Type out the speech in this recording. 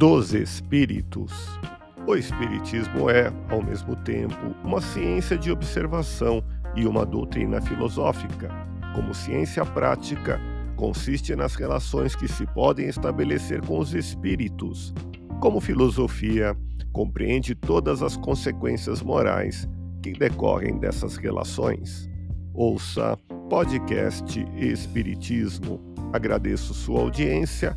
Dos espíritos. O Espiritismo é, ao mesmo tempo, uma ciência de observação e uma doutrina filosófica. Como ciência prática, consiste nas relações que se podem estabelecer com os espíritos. Como filosofia, compreende todas as consequências morais que decorrem dessas relações. Ouça podcast Espiritismo. Agradeço sua audiência